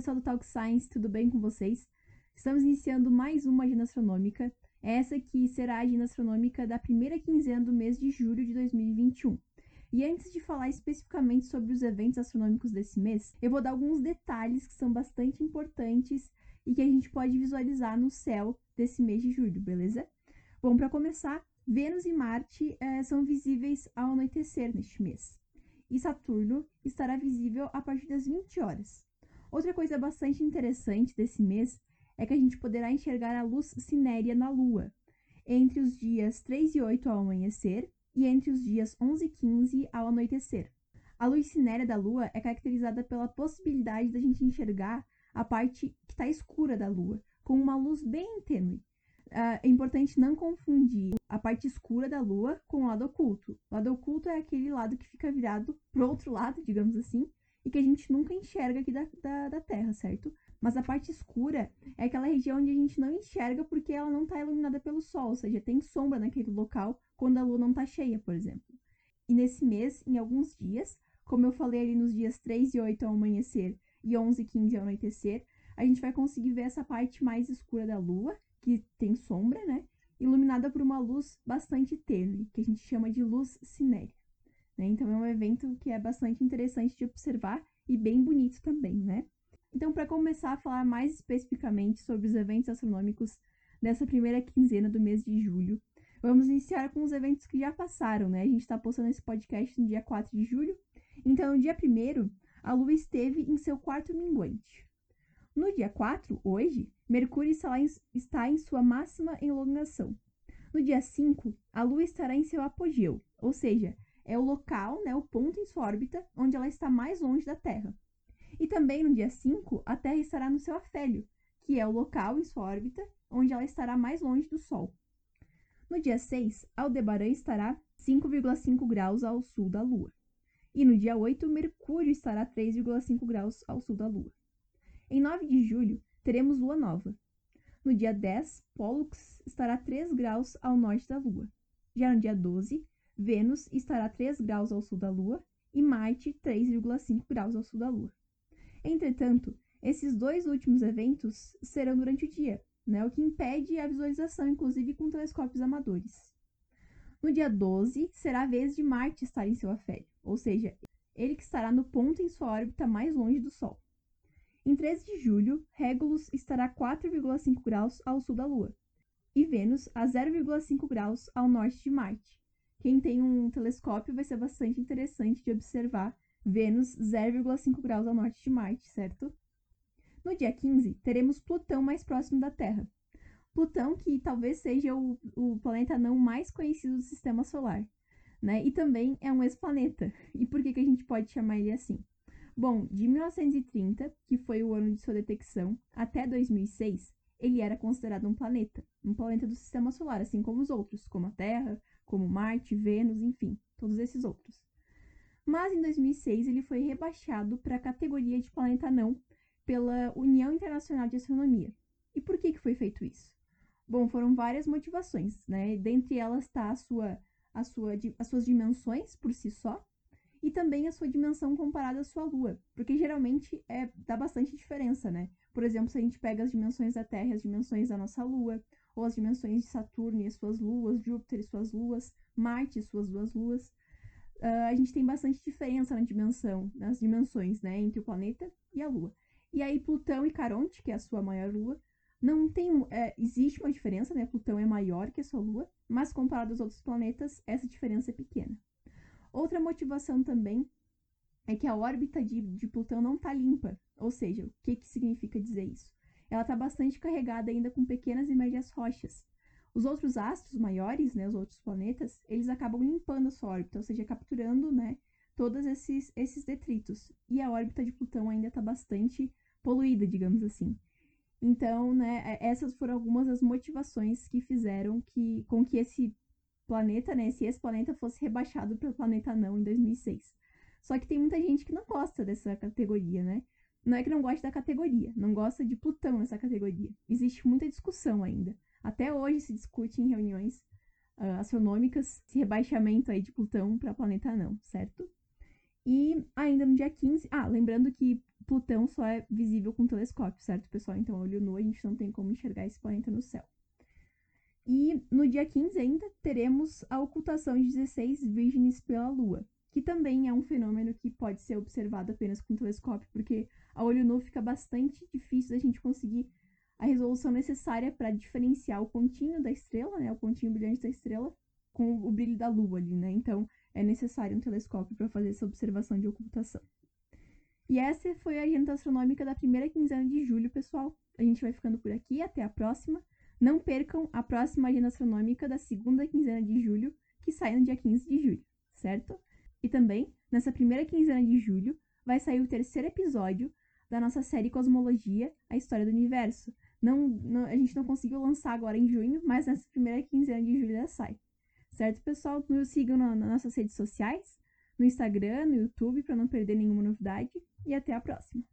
pessoal do Talk Science, tudo bem com vocês? Estamos iniciando mais uma agenda astronômica, essa que será a agenda astronômica da primeira quinzena do mês de julho de 2021. E antes de falar especificamente sobre os eventos astronômicos desse mês, eu vou dar alguns detalhes que são bastante importantes e que a gente pode visualizar no céu desse mês de julho, beleza? Bom, para começar, Vênus e Marte eh, são visíveis ao anoitecer neste mês. E Saturno estará visível a partir das 20 horas. Outra coisa bastante interessante desse mês é que a gente poderá enxergar a luz cinérea na Lua entre os dias 3 e 8 ao amanhecer e entre os dias 11 e 15 ao anoitecer. A luz cinérea da Lua é caracterizada pela possibilidade da gente enxergar a parte que está escura da Lua, com uma luz bem tênue. Uh, é importante não confundir a parte escura da Lua com o lado oculto. O lado oculto é aquele lado que fica virado pro outro lado, digamos assim, e que a gente nunca enxerga aqui da, da, da Terra, certo? Mas a parte escura é aquela região onde a gente não enxerga porque ela não está iluminada pelo Sol, ou seja, tem sombra naquele local quando a Lua não está cheia, por exemplo. E nesse mês, em alguns dias, como eu falei ali nos dias 3 e 8 ao amanhecer e 11 e 15 ao anoitecer, a gente vai conseguir ver essa parte mais escura da Lua, que tem sombra, né? Iluminada por uma luz bastante tênue, que a gente chama de luz cinérea. Né? Então é um evento que é bastante interessante de observar e bem bonito também, né? Então, para começar a falar mais especificamente sobre os eventos astronômicos dessa primeira quinzena do mês de julho, vamos iniciar com os eventos que já passaram, né? A gente está postando esse podcast no dia 4 de julho. Então, no dia 1 a Lua esteve em seu quarto minguante. No dia 4, hoje, Mercúrio está em sua máxima elongação. No dia 5, a Lua estará em seu apogeu, ou seja, é o local, né, o ponto em sua órbita onde ela está mais longe da Terra. E também no dia 5, a Terra estará no seu afélio, que é o local em sua órbita onde ela estará mais longe do Sol. No dia 6, Aldebaran estará 5,5 graus ao sul da Lua. E no dia 8, Mercúrio estará 3,5 graus ao sul da Lua. Em 9 de julho, teremos lua nova. No dia 10, Pollux estará 3 graus ao norte da Lua. Já no dia 12, Vênus estará 3 graus ao sul da Lua e Marte 3,5 graus ao sul da Lua. Entretanto, esses dois últimos eventos serão durante o dia, né, o que impede a visualização, inclusive com telescópios amadores. No dia 12, será a vez de Marte estar em seu afélio, ou seja, ele que estará no ponto em sua órbita mais longe do Sol. Em 13 de julho, Regulus estará 4,5 graus ao sul da Lua, e Vênus a 0,5 graus ao norte de Marte. Quem tem um telescópio vai ser bastante interessante de observar Vênus 0,5 graus ao norte de Marte, certo? No dia 15, teremos Plutão mais próximo da Terra. Plutão, que talvez seja o, o planeta não mais conhecido do sistema solar, né? E também é um ex-planeta. E por que, que a gente pode chamar ele assim? Bom, de 1930, que foi o ano de sua detecção, até 2006, ele era considerado um planeta, um planeta do sistema solar, assim como os outros, como a Terra, como Marte, Vênus, enfim, todos esses outros mas em 2006 ele foi rebaixado para a categoria de planeta não pela União Internacional de Astronomia. E por que, que foi feito isso? Bom, foram várias motivações, né? Dentre elas está a sua, a sua, as suas dimensões por si só e também a sua dimensão comparada à sua Lua, porque geralmente é, dá bastante diferença, né? Por exemplo, se a gente pega as dimensões da Terra e as dimensões da nossa Lua, ou as dimensões de Saturno e as suas luas, Júpiter e suas luas, Marte e suas duas luas, uh, a gente tem bastante diferença na dimensão, nas dimensões, né, entre o planeta e a Lua. E aí Plutão e Caronte, que é a sua maior lua, não tem, é, existe uma diferença, né? Plutão é maior que a sua lua, mas comparado aos outros planetas, essa diferença é pequena. Outra motivação também é que a órbita de, de Plutão não está limpa. Ou seja, o que, que significa dizer isso? Ela está bastante carregada ainda com pequenas e médias rochas, os outros astros maiores, né, os outros planetas, eles acabam limpando a sua órbita, ou seja, capturando, né, todos esses, esses detritos. E a órbita de Plutão ainda está bastante poluída, digamos assim. Então, né, é, essas foram algumas das motivações que fizeram que, com que esse planeta, né, esse ex-planeta fosse rebaixado para o planeta não em 2006. Só que tem muita gente que não gosta dessa categoria, né? Não é que não gosta da categoria, não gosta de Plutão nessa categoria. Existe muita discussão ainda. Até hoje se discute em reuniões uh, astronômicas esse rebaixamento aí de Plutão para planeta não, certo? E ainda no dia 15. Ah, lembrando que Plutão só é visível com telescópio, certo, pessoal? Então, olho nu, a gente não tem como enxergar esse planeta no céu. E no dia 15 ainda teremos a ocultação de 16 Virgens pela Lua, que também é um fenômeno que pode ser observado apenas com telescópio, porque a olho nu fica bastante difícil da gente conseguir a resolução necessária para diferenciar o pontinho da estrela, né, o pontinho brilhante da estrela, com o brilho da Lua ali, né? Então é necessário um telescópio para fazer essa observação de ocultação. E essa foi a agenda astronômica da primeira quinzena de julho, pessoal. A gente vai ficando por aqui, até a próxima. Não percam a próxima agenda astronômica da segunda quinzena de julho, que sai no dia 15 de julho, certo? E também, nessa primeira quinzena de julho, vai sair o terceiro episódio da nossa série Cosmologia, a História do Universo. Não, não, a gente não conseguiu lançar agora em junho, mas nessa primeira quinzena de julho já sai. Certo, pessoal? Nos sigam nas nossas redes sociais, no Instagram, no YouTube, para não perder nenhuma novidade. E até a próxima!